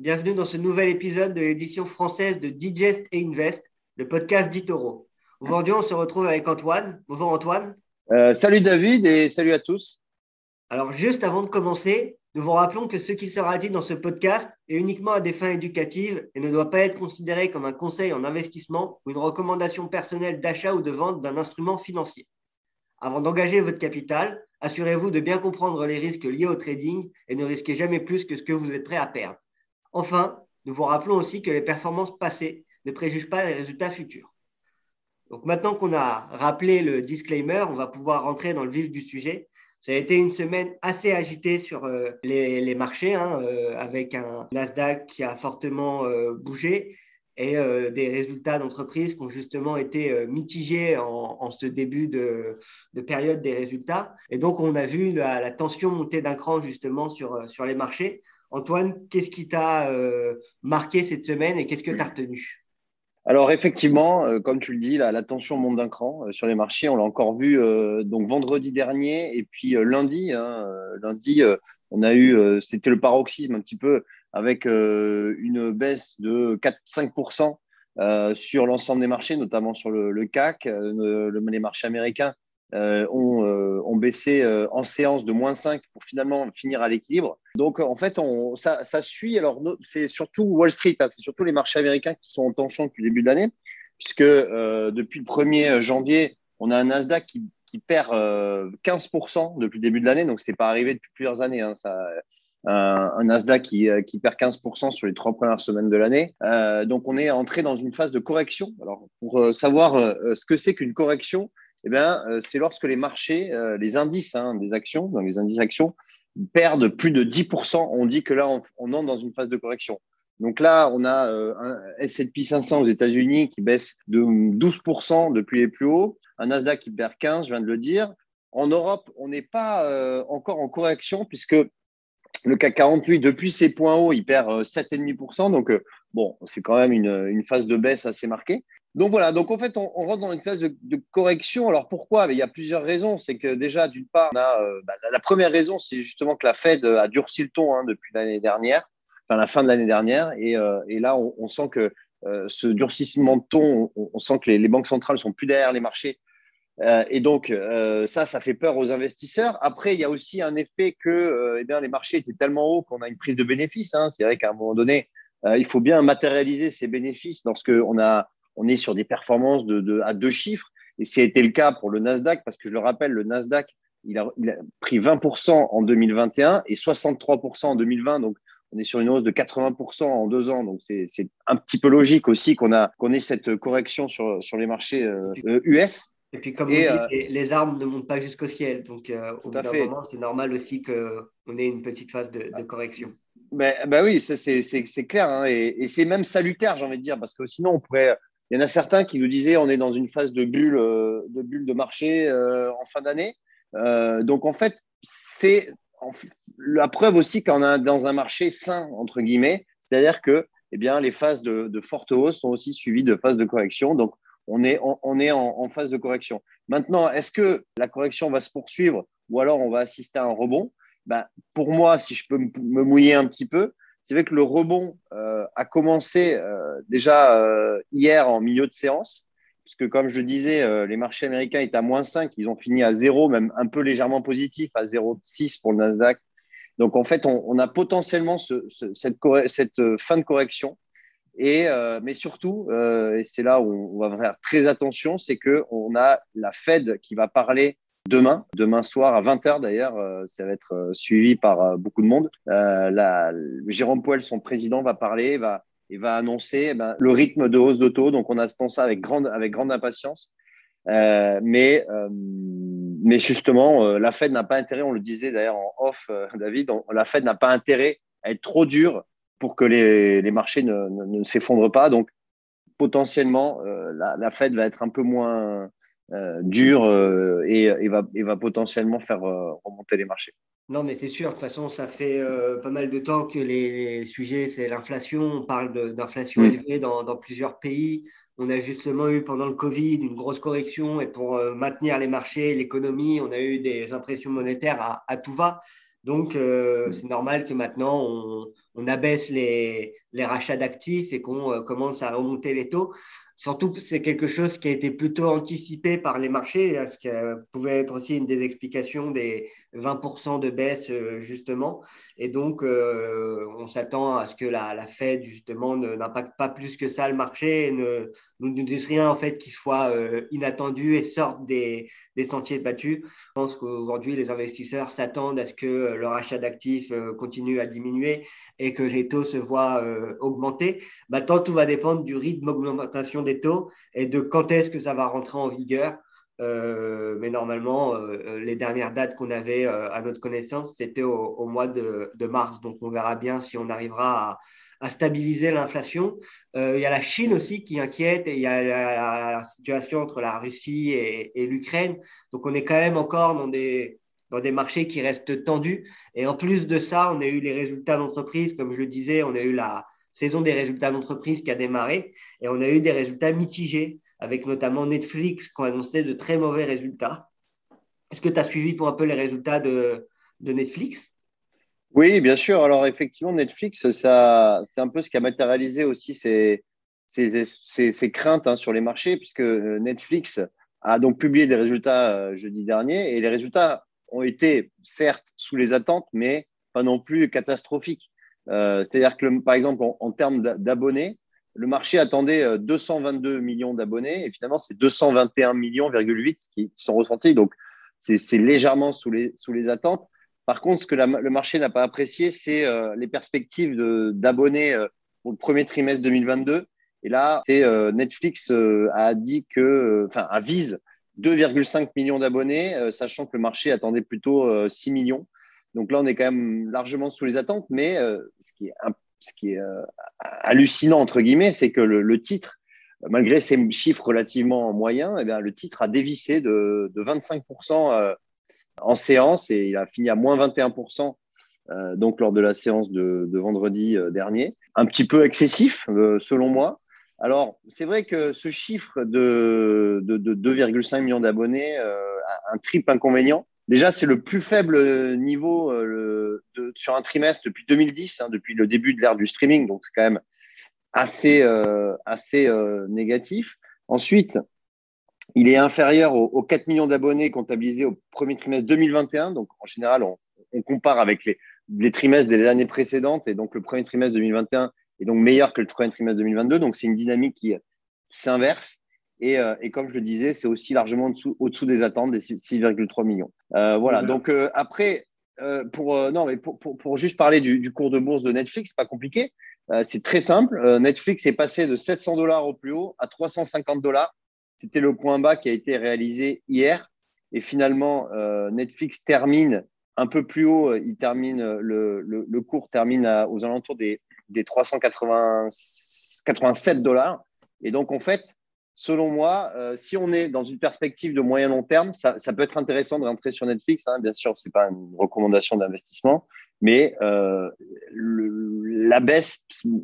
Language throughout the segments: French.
bienvenue dans ce nouvel épisode de l'édition française de Digest et Invest, le podcast d'Itoro. Aujourd'hui, on se retrouve avec Antoine. Bonjour Antoine. Euh, salut David et salut à tous. Alors juste avant de commencer, nous vous rappelons que ce qui sera dit dans ce podcast est uniquement à des fins éducatives et ne doit pas être considéré comme un conseil en investissement ou une recommandation personnelle d'achat ou de vente d'un instrument financier. Avant d'engager votre capital, assurez-vous de bien comprendre les risques liés au trading et ne risquez jamais plus que ce que vous êtes prêt à perdre. Enfin, nous vous rappelons aussi que les performances passées ne préjugent pas les résultats futurs. Donc maintenant qu'on a rappelé le disclaimer, on va pouvoir rentrer dans le vif du sujet. Ça a été une semaine assez agitée sur euh, les, marchés, hein, euh, avec un Nasdaq qui a fortement euh, bougé et des résultats d'entreprise qui ont justement été mitigés en, ce début de, période des résultats. Et donc, on a vu la, la tension monter d'un cran justement sur, sur les marchés. Antoine, qu'est-ce qui t'a euh, marqué cette semaine et qu'est-ce que tu as retenu? Alors effectivement, euh, comme tu le dis, la, tension monte d'un cran euh, sur les marchés. On l'a encore vu donc vendredi dernier et puis lundi. Hein, lundi, on a eu, c'était le paroxysme un petit peu avec une baisse de 4-5% sur l'ensemble des marchés, notamment sur le, CAC, le, les marchés américains euh, ont, euh, ont, baissé euh, en séance de moins 5 pour finalement finir à l'équilibre. Donc, en fait, ça, suit. Alors, c'est surtout Wall Street, hein, c'est surtout les marchés américains qui sont en tension depuis le début de l'année, puisque depuis le 1er janvier, on a un Nasdaq qui, perd 15% depuis le début de l'année. Donc, ce n'était pas arrivé depuis plusieurs années. Hein, un, Nasdaq qui, perd 15% sur les trois premières semaines de l'année. Euh, donc, on est entré dans une phase de correction. Alors, pour savoir ce que c'est qu'une correction, eh bien, euh, c'est lorsque les marchés, euh, les indices hein, des actions, dans les indices actions, perdent plus de 10%. On dit que là, on, entre dans une phase de correction. Donc là, on a euh, un S&P 500 aux États-Unis qui baisse de 12% depuis les plus hauts, un Nasdaq qui perd 15%, je viens de le dire. En Europe, on n'est pas encore en correction puisque le CAC 48, depuis ses points hauts, il perd 7,5%. Donc, bon, c'est quand même une, phase de baisse assez marquée. Donc voilà, donc en fait, on, rentre dans une phase de, correction. Alors pourquoi? Il y a plusieurs raisons. C'est que déjà, d'une part, euh, bah, la première raison, c'est justement que la Fed a durci le ton hein, depuis l'année dernière, enfin la fin de l'année dernière. Et, euh, là, on, sent que euh, ce durcissement de ton, on, sent que les, banques centrales sont plus derrière les marchés. et donc, ça, ça fait peur aux investisseurs. Après, il y a aussi un effet que eh bien, les marchés étaient tellement hauts qu'on a une prise de bénéfices. Hein. C'est vrai qu'à un moment donné, il faut bien matérialiser ces bénéfices lorsqu'on a on est sur des performances de, à deux chiffres. Et c'était le cas pour le Nasdaq, parce que je le rappelle, le Nasdaq, il a, pris 20% en 2021 et 63% en 2020. Donc, on est sur une hausse de 80% en deux ans. Donc, c'est un petit peu logique aussi qu'on qu ait cette correction sur, sur les marchés US. Euh, et puis, comme dites, euh, les, armes ne montent pas jusqu'au ciel. Donc, euh, au bout d'un moment, c'est normal aussi qu'on ait une petite phase de, correction. Ben, ben oui, c'est clair. Hein, et, et c'est même salutaire, j'ai envie de dire, parce que sinon, on pourrait il y en a certains qui nous disaient on est dans une phase de bulle euh, de, bulle de marché euh, en fin d'année. Euh, donc en fait, c'est la preuve aussi qu'on est dans un marché sain, entre guillemets, c'est-à-dire que eh bien, les phases de, forte hausse sont aussi suivies de phases de correction. Donc on est, on, est en, phase de correction. Maintenant, est-ce que la correction va se poursuivre ou alors on va assister à un rebond? Ben, Pour moi, si je peux me mouiller un petit peu, c'est vrai que le rebond euh, a commencé euh, déjà euh, hier en milieu de séance, puisque comme je disais, les marchés américains étaient à moins 5, ils ont fini à 0, même un peu légèrement positif, à 0,6 pour le Nasdaq. Donc en fait, on, a potentiellement cette, fin de correction. Et, mais surtout, et c'est là où on va faire très attention, c'est qu'on a la Fed qui va parler demain, demain soir à 20h d'ailleurs, euh, ça va être euh, suivi par euh, beaucoup de monde. Jérôme Poel, son président, va parler, va, et va annoncer eh ben, le rythme de hausse d'auto. Donc on attend ça avec grande, avec grande impatience. mais, mais justement, la Fed n'a pas intérêt, on le disait d'ailleurs en off, David, la Fed n'a pas intérêt à être trop dure pour que les, les marchés ne, ne, s'effondrent pas. Donc potentiellement, la, la, Fed va être un peu moins euh, dur euh, et, va, va, potentiellement faire euh, remonter les marchés. Non, mais c'est sûr, de toute façon, ça fait pas mal de temps que les, sujets, c'est l'inflation. On parle d'inflation élevée dans, plusieurs pays. On a justement eu pendant le Covid une grosse correction et pour maintenir les marchés, l'économie, on a eu des impressions monétaires à, tout va. Donc, euh, c'est normal que maintenant, on, on abaisse les, les rachats d'actifs et qu'on euh, commence à remonter les taux. Surtout c'est quelque chose qui a été plutôt anticipé par les marchés, ce qui pouvait être aussi une des explications des 20% de baisse, euh, justement. Et donc, euh, on s'attend à ce que la, Fed, justement, n'impacte pas plus que ça le marché nous dise rien, en fait, qui soit euh, inattendu et sorte des, sentiers battus. Je pense qu'aujourd'hui, les investisseurs s'attendent à ce que leur achat d'actifs continue à diminuer et que les taux se voient augmenter. Maintenant, tout va dépendre du rythme d'augmentation des taux et de quand est-ce que ça va rentrer en vigueur. Euh, mais normalement, euh, les dernières dates qu'on avait euh, à notre connaissance, c'était au, mois de, mars. Donc, on verra bien si on arrivera à, stabiliser l'inflation. il y a la Chine aussi qui inquiète et il y a la, situation entre la Russie et, l'Ukraine. Donc, on est quand même encore dans des, dans des marchés qui restent tendus. Et en plus de ça, on a eu les résultats d'entreprise. Comme je le disais, on a eu la, saison des résultats d'entreprise qui a démarré et on a eu des résultats mitigés avec notamment Netflix qui ont annoncé de très mauvais résultats. Est-ce que tu as suivi pour un peu les résultats de Netflix? Oui, bien sûr. Alors effectivement, Netflix, ça, c'est un peu ce qui a matérialisé aussi ces, ces, ces, craintes hein, sur les marchés, puisque euh, Netflix a donc publié des résultats euh, jeudi dernier et les résultats ont été certes sous les attentes, mais pas non plus catastrophiques. Euh, c'est-à-dire que, par exemple, en, termes d'abonnés, le marché attendait 222 euh, millions d'abonnés et finalement, c'est 221 millions, qui, sont ressentis. Donc, c'est légèrement sous les, sous les attentes. Par contre, ce que le marché n'a pas apprécié, c'est euh, les perspectives d'abonnés pour le premier trimestre 2022. Et là, Netflix a dit que, enfin, avise 2,5 millions d'abonnés, sachant que le marché attendait plutôt 6 millions. Donc là, on est quand même largement sous les attentes, mais euh, ce qui est, euh, hallucinant, entre guillemets, c'est que le, titre, malgré ces chiffres relativement moyens, eh le titre a dévissé de, de 25% euh, en séance et il a fini à moins 21% donc lors de la séance de, vendredi dernier. Un petit peu excessif, selon moi. Alors, c'est vrai que ce chiffre de, de, de 2,5 millions d'abonnés a un triple inconvénient Déjà, c'est le plus faible niveau euh, sur un trimestre depuis 2010, hein, depuis le début de l'ère du streaming. Donc, c'est quand même assez, euh, assez euh, négatif. Ensuite, il est inférieur aux, 4 millions d'abonnés comptabilisés au premier trimestre 2021. Donc, en général, on, compare avec les, les, trimestres des années précédentes. Et donc, le premier trimestre 2021 est donc meilleur que le premier trimestre 2022. Donc, c'est une dynamique qui s'inverse. Euh, et, comme je le disais, c'est aussi largement au-dessous des attentes des 6,3 millions. Euh, voilà. Donc euh, après, pour non, mais pour, pour, juste parler du, cours de bourse de Netflix, pas compliqué. c'est très simple. Netflix est passé de 700 dollars au plus haut à 350 dollars. C'était le point bas qui a été réalisé hier. Et finalement, Netflix termine un peu plus haut. Il termine le, cours termine aux alentours des, des 387 dollars. Et donc en fait, selon moi, euh, si on est dans une perspective de moyen long terme, ça, peut être intéressant de rentrer sur Netflix. Hein. Bien sûr, ce n'est pas une recommandation d'investissement, mais euh, la baisse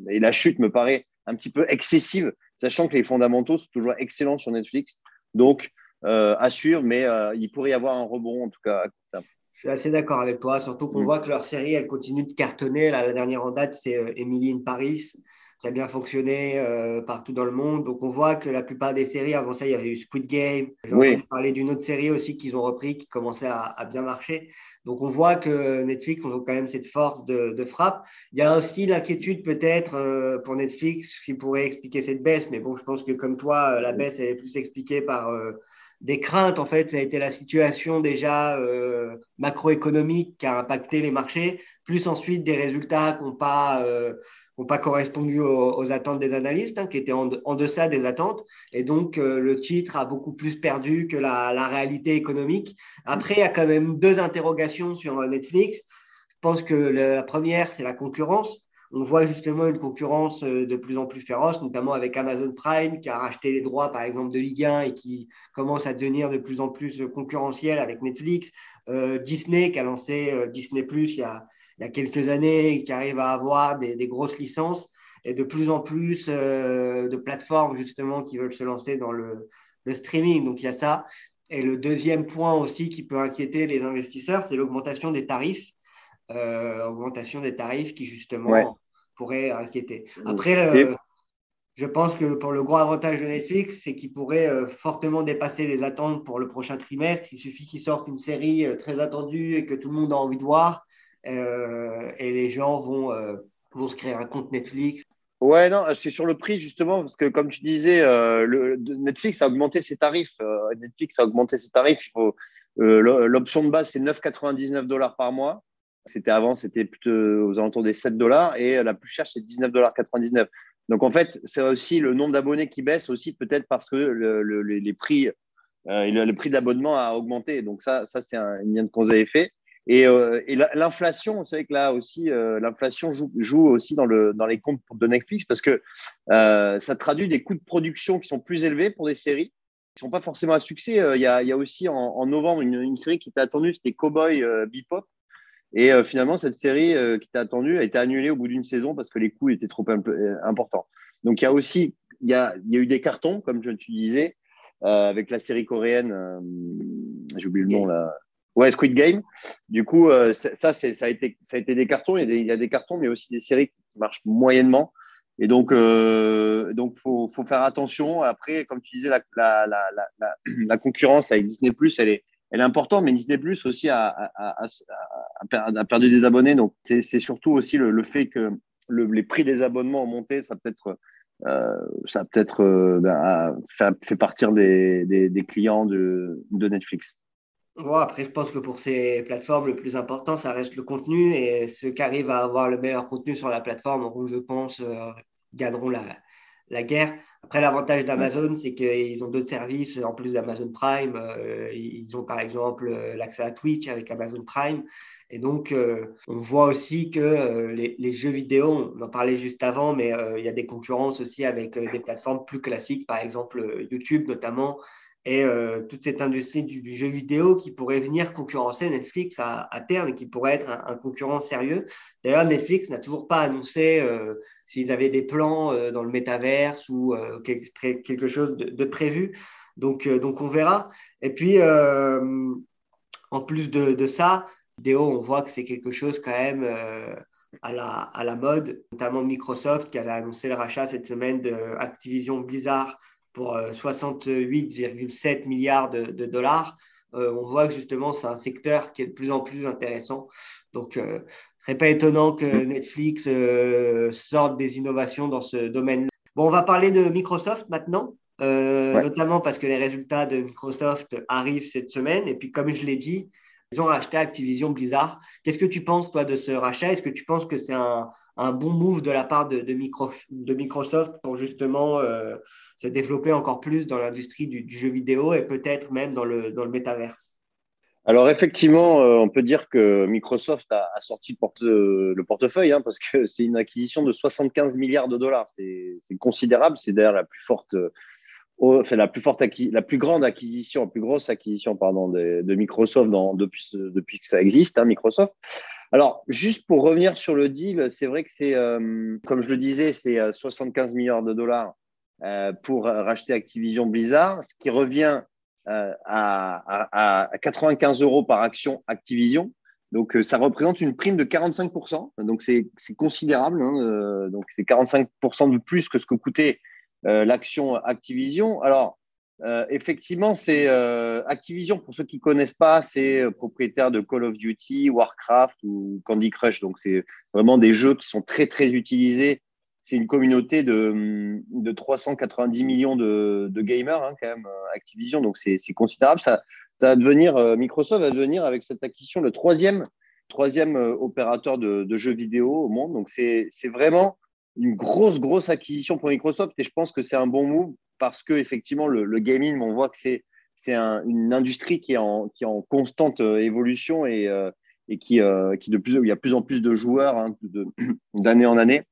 et la chute me paraît un petit peu excessive, sachant que les fondamentaux sont toujours excellents sur Netflix. Donc, euh, assure, mais il pourrait y avoir un rebond en tout cas à court terme. Je suis assez d'accord avec toi, surtout qu'on mm. voit que leur série, elle continue de cartonner. la dernière en date, c'est Emily in Paris a bien fonctionné euh, partout dans le monde. Donc on voit que la plupart des séries, avant ça, il y avait eu Squid Game. J'ai oui. parler d'une autre série aussi qu'ils ont repris, qui commençait à, bien marcher. Donc on voit que Netflix ont quand même cette force de, frappe. Il y a aussi l'inquiétude peut-être euh, pour Netflix qui pourrait expliquer cette baisse. Mais bon, je pense que comme toi, la baisse elle est plus expliquée par euh, des craintes. En fait, ça a été la situation déjà macroéconomique qui a impacté les marchés, plus ensuite des résultats qui n'ont pas n'ont pas correspondu aux, attentes des analystes, hein, qui étaient en, deçà des attentes. Et donc, euh, le titre a beaucoup plus perdu que la, réalité économique. Après, il y a quand même deux interrogations sur Netflix. Je pense que la première, c'est la concurrence. On voit justement une concurrence euh, de plus en plus féroce, notamment avec Amazon Prime qui a racheté les droits, par exemple, de Ligue 1 et qui commence à devenir de plus en plus concurrentiel avec Netflix. Euh, Disney qui a lancé Disney Plus il y a, quelques années qui arrivent à avoir des, grosses licences et de plus en plus euh, de plateformes justement qui veulent se lancer dans le, streaming. Donc il y a ça. Et le deuxième point aussi qui peut inquiéter les investisseurs, c'est l'augmentation des tarifs. Augmentation des tarifs qui justement pourrait inquiéter. Après, je pense que pour le gros avantage de Netflix, c'est qu'il pourrait euh, fortement dépasser les attentes pour le prochain trimestre. Il suffit qu'il sorte une série euh, très attendue et que tout le monde a envie de voir. Euh, et les gens vont, vont se créer un compte Netflix. Ouais, non, c'est sur le prix justement, parce que comme tu disais, le, Netflix a augmenté ses tarifs. Netflix a augmenté ses tarifs. L'option de base, c'est 9,99 dollars par mois. C'était avant, c'était plutôt aux alentours des 7 dollars. Et la plus chère, c'est 19,99 dollars. Donc en fait, c'est aussi le nombre d'abonnés qui baisse aussi peut-être parce que le, prix, euh, a augmenté. Donc ça, ça c'est un lien de cause à effet. Et, euh, et l'inflation, vous savez que là aussi, euh, l'inflation joue, aussi dans, le, dans les comptes de Netflix parce que euh, ça traduit des coûts de production qui sont plus élevés pour des séries qui sont pas forcément à succès. Il y a, aussi en, en novembre une, une, série qui était attendue, c'était Cowboy Bebop et euh, finalement, cette série euh, qui était attendue a été annulée au bout d'une saison parce que les coûts étaient trop euh, importants. Donc, il y a aussi il y a, il y a eu des cartons, comme te disais, avec la série coréenne, j'ai oublié le nom là. Ouais, Squid Game. Du coup, ça, ça, a été, ça a été des cartons. Il y, a des, il cartons, mais aussi des séries qui marchent moyennement. Et donc, euh, donc faut, faut faire attention. Après, comme tu disais, la, la, la, la, concurrence avec Disney Plus, elle est, elle est importante, mais Disney Plus aussi a, a, perdu des abonnés. Donc, c'est surtout aussi le, fait que le, les prix des abonnements ont monté. Ça peut-être euh, peut-être euh, ben, fait, partir des, clients de, de Netflix. Bon, après, je pense que pour ces plateformes, le plus important, ça reste le contenu. Et ceux qui arrivent à avoir le meilleur contenu sur la plateforme, je pense, euh, gagneront la, la guerre. Après, l'avantage d'Amazon, c'est qu'ils ont d'autres services en plus d'Amazon Prime. Euh, ils ont par exemple euh, l'accès à Twitch avec Amazon Prime. Et donc, euh, on voit aussi que les, jeux vidéo, on en parlait juste avant, mais il y a des concurrences aussi avec des plateformes plus classiques, par exemple YouTube notamment, et euh, toute cette industrie du, jeu vidéo qui pourrait venir concurrencer Netflix à, terme et qui pourrait être un, concurrent sérieux. D'ailleurs, Netflix n'a toujours pas annoncé euh, s'ils avaient des plans euh, dans le métaverse ou quelque, chose de, prévu. Donc, on verra. Et puis, en plus de, ça, vidéo, on voit que c'est quelque chose quand même à la, mode, notamment Microsoft qui avait annoncé le rachat cette semaine de Activision Blizzard pour 68,7 euh, milliards de, dollars. Euh, on voit que justement, c'est un secteur qui est de plus en plus intéressant. Donc, euh, ce n'est pas étonnant que Netflix sorte des innovations dans ce domaine. Bon, on va parler de Microsoft maintenant. notamment parce que les résultats de Microsoft arrivent cette semaine. Et puis, comme je l'ai dit, ils ont racheté Activision Blizzard. Qu'est-ce que tu penses, toi, de ce rachat? Est-ce que tu penses que c'est un, bon move de la part de, Microsoft pour justement euh, se développer encore plus dans l'industrie du, jeu vidéo et peut-être même dans le, dans métaverse alors effectivement, euh, on peut dire que Microsoft a, sorti le, portefeuille hein, parce que c'est une acquisition de 75 milliards de dollars. C'est considérable. C'est d'ailleurs la plus forte fait la plus forte la plus grande acquisition, la plus grosse acquisition pardon de, Microsoft depuis que ça existe, hein, Microsoft. Alors juste pour revenir sur le deal, c'est vrai que c'est euh, comme je le disais, c'est 75 euh, milliards de dollars euh, pour racheter Activision Blizzard, ce qui revient à, à, à, 95 euros par action Activision. Donc, ça représente une prime de 45%. Donc, c'est considérable. Hein, donc, c'est 45% de plus que ce que coûtait l'action Activision. Alors, euh, effectivement, c'est euh, Activision, pour ceux qui ne connaissent pas, c'est propriétaire de Call of Duty, Warcraft ou Candy Crush. Donc, c'est vraiment des jeux qui sont très, très utilisés. C'est une communauté de, de 390 millions de, gamers, hein, quand même, Activision. Donc, c'est considérable. Ça, ça va devenir, Microsoft va devenir, avec cette acquisition, le troisième, troisième opérateur de, de jeux vidéo au monde. Donc, c'est vraiment une grosse, grosse acquisition pour Microsoft et je pense que c'est un bon move parce que effectivement le, gaming, on voit que c'est une industrie qui est en, constante euh, évolution et, euh, euh, qui de plus, il y a plus en plus de joueurs hein, d'année en année.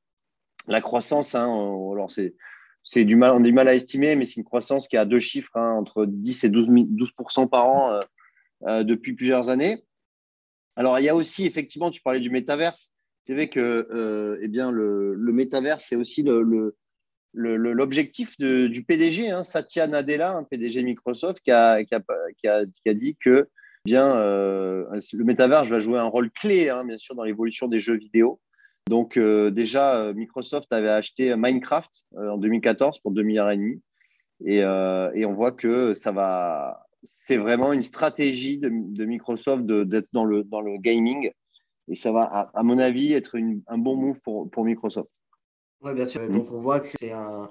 La croissance, hein, alors c'est, du mal, on a du mal à estimer, mais c'est une croissance qui a deux chiffres, hein, entre 10 et 12, 12 par an depuis plusieurs années. Alors, il y a aussi, effectivement, tu parlais du métaverse c'est vrai que eh bien, le, le métavers, c'est aussi le, l'objectif du PDG, hein, Satya Nadella, PDG Microsoft, qui a, dit que bien, le métaverse va jouer un rôle clé, hein, bien sûr, dans l'évolution des jeux vidéo. Donc déjà, Microsoft avait acheté Minecraft en 2014 pour 2 milliards et demi. Et, on voit que ça va, c'est vraiment une stratégie de, Microsoft d'être dans le, dans le gaming. Et ça va, à, mon avis, être un bon move pour Microsoft. Oui, bien sûr. Donc, on voit que c'est un,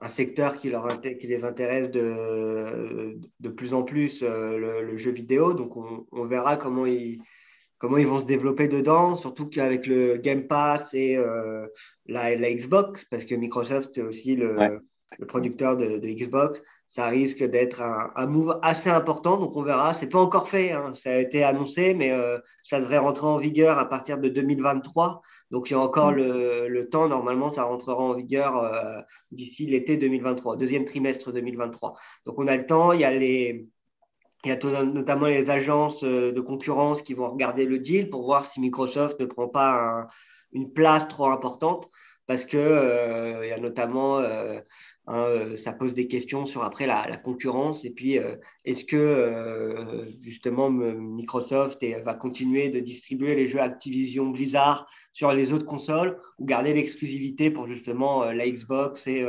un, secteur qui, leur, qui les intéresse de, de plus en plus, euh, le, jeu vidéo. Donc, on, on, verra comment ils, comment ils vont se développer dedans, surtout qu'avec le Game Pass et euh, la, la, Xbox, parce que Microsoft, c'est aussi le, le producteur de, de, Xbox ça risque d'être un, move assez important. Donc on verra. C'est pas encore fait. Hein. Ça a été annoncé, mais euh, ça devrait rentrer en vigueur à partir de 2023. Donc il y a encore mm. le, temps. Normalement, ça rentrera en vigueur euh, d'ici l'été 2023, deuxième trimestre 2023. Donc on a le temps. Il y a les il y a notamment les agences euh, de concurrence qui vont regarder le deal pour voir si Microsoft ne prend pas une place trop importante parce que il y a notamment Hein, euh, ça pose des questions sur après la, concurrence et puis euh, est-ce que euh, justement Microsoft va continuer de distribuer les jeux Activision Blizzard sur les autres consoles ou garder l'exclusivité pour justement la Xbox et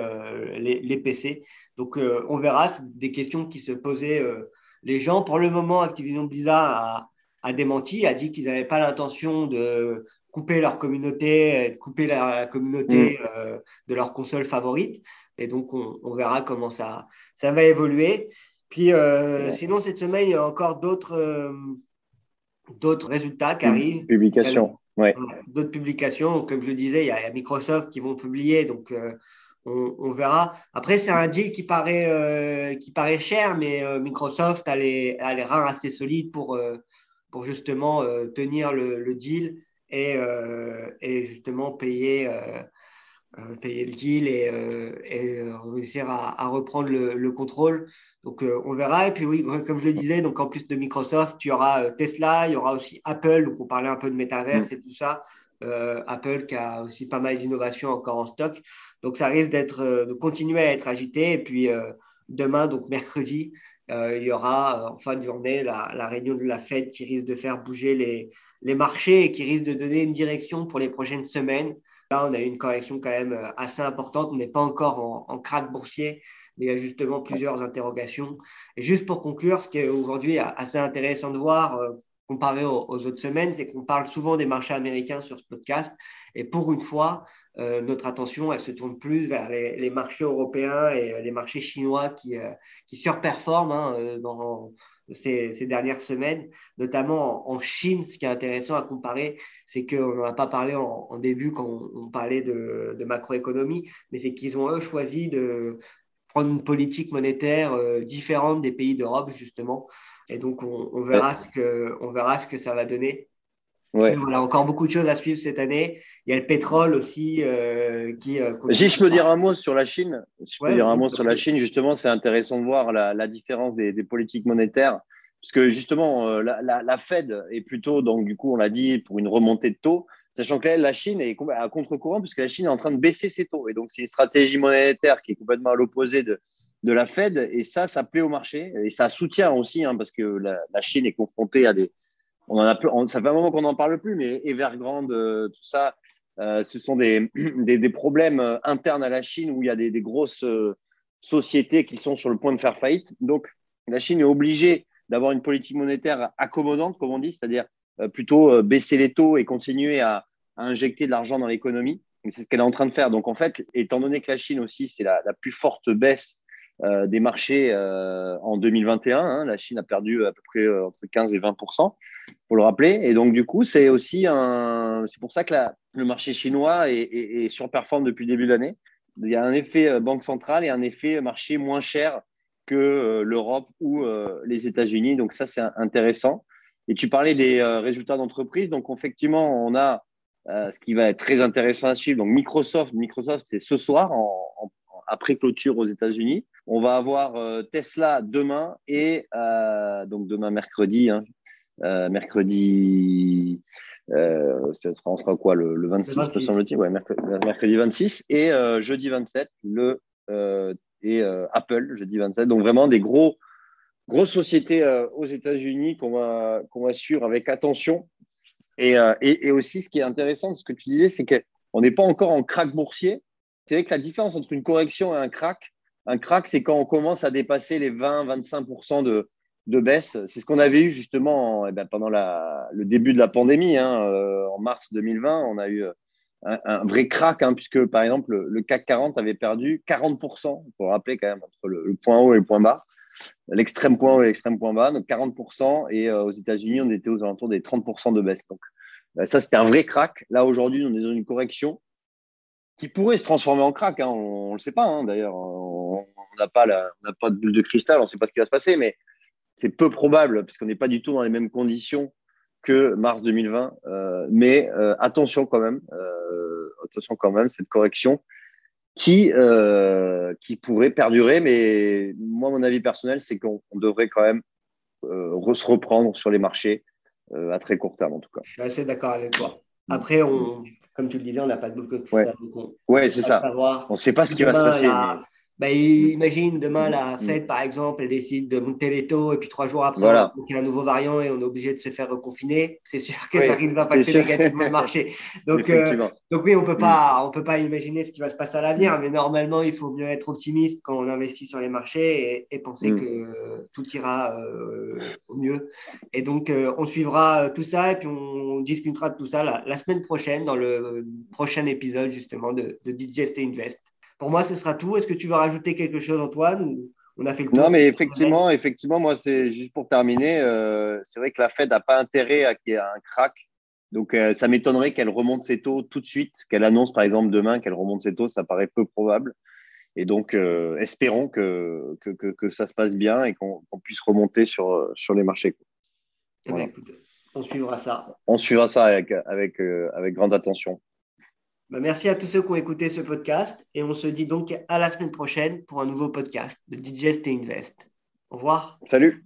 les, PC. Donc on verra, des questions qui se posaient les gens. Pour le moment, Activision Blizzard a, démenti, a dit qu'ils n'avaient pas l'intention de couper leur communauté, couper la, communauté mm. de leur console favorite. Et donc, on, verra comment ça, ça va évoluer. Puis, euh, sinon, cette semaine, il y a encore d'autres euh, d'autres résultats qui arrivent. Publications, ouais. D'autres publications. Comme je le disais, il y, a, Microsoft qui vont publier. Donc, euh, on, verra. Après, c'est un deal qui paraît, qui paraît cher, mais Microsoft a les, a les, reins assez solides pour, pour justement tenir le, le, deal et, et justement payer euh, payer le deal et, euh, euh, réussir à, reprendre le, contrôle. Donc, on verra. Et puis, oui, comme je le disais, donc en plus de Microsoft, il y aura Tesla, il y aura aussi Apple. Donc, on parlait un peu de métaverse et tout ça. Apple qui a aussi pas mal d'innovations encore en stock. Donc, ça risque d'être, de continuer à être agité. Et puis, demain, donc mercredi, il y aura en fin de journée la, réunion de la Fed qui risque de faire bouger les, les marchés et qui risque de donner une direction pour les prochaines semaines. Là, on a eu une correction quand même euh, assez importante. On n'est pas encore en, en boursier, mais il y a justement plusieurs interrogations. Et juste pour conclure, ce qui est aujourd'hui assez intéressant de voir, euh, comparé aux, autres semaines, c'est qu'on parle souvent des marchés américains sur ce podcast. Et pour une fois, euh, notre attention, elle se tourne plus vers les, marchés européens et les marchés chinois qui, qui surperforment hein, dans, ces, dernières semaines, notamment en, Chine. Ce qui est intéressant à comparer, c'est qu'on n'en a pas parlé en, début quand on, parlait de, macroéconomie, mais c'est qu'ils ont, eux, choisi de prendre une politique monétaire euh, différente des pays d'Europe, justement. Et donc, on, verra ce que, on verra ce que ça va donner. Ouais. Voilà, encore beaucoup de choses à suivre cette année. Il y a le pétrole aussi euh, qui. Euh, si je peux dire un mot sur la Chine, si je peux dire un mot sur la Chine, justement, c'est intéressant de voir la, la différence des, des, politiques monétaires. Parce que justement, euh, la, la, la, Fed est plutôt, donc du coup, on l'a dit, pour une remontée de taux, sachant que la Chine est à contre-courant, puisque la Chine est en train de baisser ses taux. Et donc, c'est une stratégie monétaire qui est complètement à l'opposé de, de la Fed. Et ça, ça plaît au marché. Et ça soutient aussi, hein, parce que la, la Chine est confrontée à des on en a ça fait un moment qu'on n'en parle plus, mais Evergrande, euh, tout ça, euh, ce sont des, des, problèmes euh, internes à la Chine où il y a des, grosses sociétés qui sont sur le point de faire faillite. Donc, la Chine est obligée d'avoir une politique monétaire accommodante, comme on dit, c'est-à-dire plutôt baisser les taux et continuer à, injecter de l'argent dans l'économie. C'est ce qu'elle est en train de faire. Donc, en fait, étant donné que la Chine aussi, c'est la, plus forte baisse euh, des marchés euh, en 2021. Hein. La Chine a perdu à peu près euh, entre 15 et 20% pour le rappeler. Et donc, du coup, c'est aussi un. C'est pour ça que le marché chinois est, est, surperforme depuis le début de l'année. Il y a un effet banque centrale et un effet marché moins cher que l'Europe ou les États-Unis. Donc, ça, c'est intéressant. Et tu parlais des résultats d'entreprise. Donc, effectivement, on a ce qui va être très intéressant à suivre. Donc, Microsoft, Microsoft, c'est ce soir, après clôture aux États-Unis. On va avoir euh, Tesla demain et euh, donc demain mercredi, hein, euh, mercredi, ça sera, on sera quoi le, 26, me semble-t-il, ouais, mercredi, 26 et jeudi 27 le et Apple jeudi 27. Donc vraiment des gros grosse société aux États-Unis qu'on va, qu'on va suivre avec attention. Et, et, et, aussi, ce qui est intéressant, ce que tu disais, c'est qu'on n'est pas encore en crack boursier. C'est vrai que la différence entre une correction et un crack, un crack, c'est quand on commence à dépasser les 20-25% de, de baisse. C'est ce qu'on avait eu justement eh ben, pendant le début de la pandémie. Hein, euh, en mars 2020, on a eu euh, un, vrai crack, hein, puisque par exemple, le, CAC 40 avait perdu 40%. Il faut rappeler quand même entre le, point haut et le point bas, l'extrême point haut et l'extrême point bas, donc 40%. Et euh, aux États-Unis, on était aux alentours des 30% de baisse. Donc, ça, c'était un vrai crack. Là, aujourd'hui, on est dans une correction qui pourrait se transformer en crack. Hein. On ne le sait pas, hein, d'ailleurs. On n'a pas, pas de boule de cristal, on ne sait pas ce qui va se passer, mais c'est peu probable, puisqu'on n'est pas du tout dans les mêmes conditions que mars 2020. Euh, mais euh, attention quand même, attention quand même, cette correction qui, qui pourrait perdurer. Mais moi, mon avis personnel, c'est qu'on devrait quand même se reprendre sur les marchés à très court terme, en tout cas. Je suis assez d'accord avec toi. Après, on, comme tu le disais, on n'a pas de boucle de cristal. Ouais, c'est ça. on ne sait pas ce qui va se passer. Bah, imagine demain la mm. Fed, par exemple, elle décide de monter les taux et puis trois jours après, voilà. il y a un nouveau variant et on est obligé de se faire reconfiner. C'est sûr que ça risque d'impacter négativement le marché. Donc, euh, donc oui, on peut mm. pas, on peut pas imaginer ce qui va se passer à l'avenir, mais normalement, il faut mieux être optimiste quand on investit sur les marchés et, penser mm. que tout ira euh, au mieux. Et donc, euh, on suivra tout ça et puis on discutera de tout ça la, semaine prochaine dans le prochain épisode justement de, de Digest Invest. Pour moi, ce sera tout. Est-ce que tu veux rajouter quelque chose, Antoine on a fait le tour Non, mais effectivement, effectivement, moi, c'est juste pour terminer. Euh, c'est vrai que la Fed n'a pas intérêt à qu'il y ait un crack. Donc, euh, ça m'étonnerait qu'elle remonte ses taux tout de suite, qu'elle annonce par exemple demain qu'elle remonte ses taux. Ça paraît peu probable. Et donc, euh, espérons que, que, que, ça se passe bien et qu'on puisse remonter sur, sur les marchés. Eh ben, on suivra ça. On suivra ça avec, avec, avec grande attention. Bah, merci à tous ceux qui ont écouté ce podcast et on se dit donc à la semaine prochaine pour un nouveau podcast de Digest et Invest. Au revoir. Salut.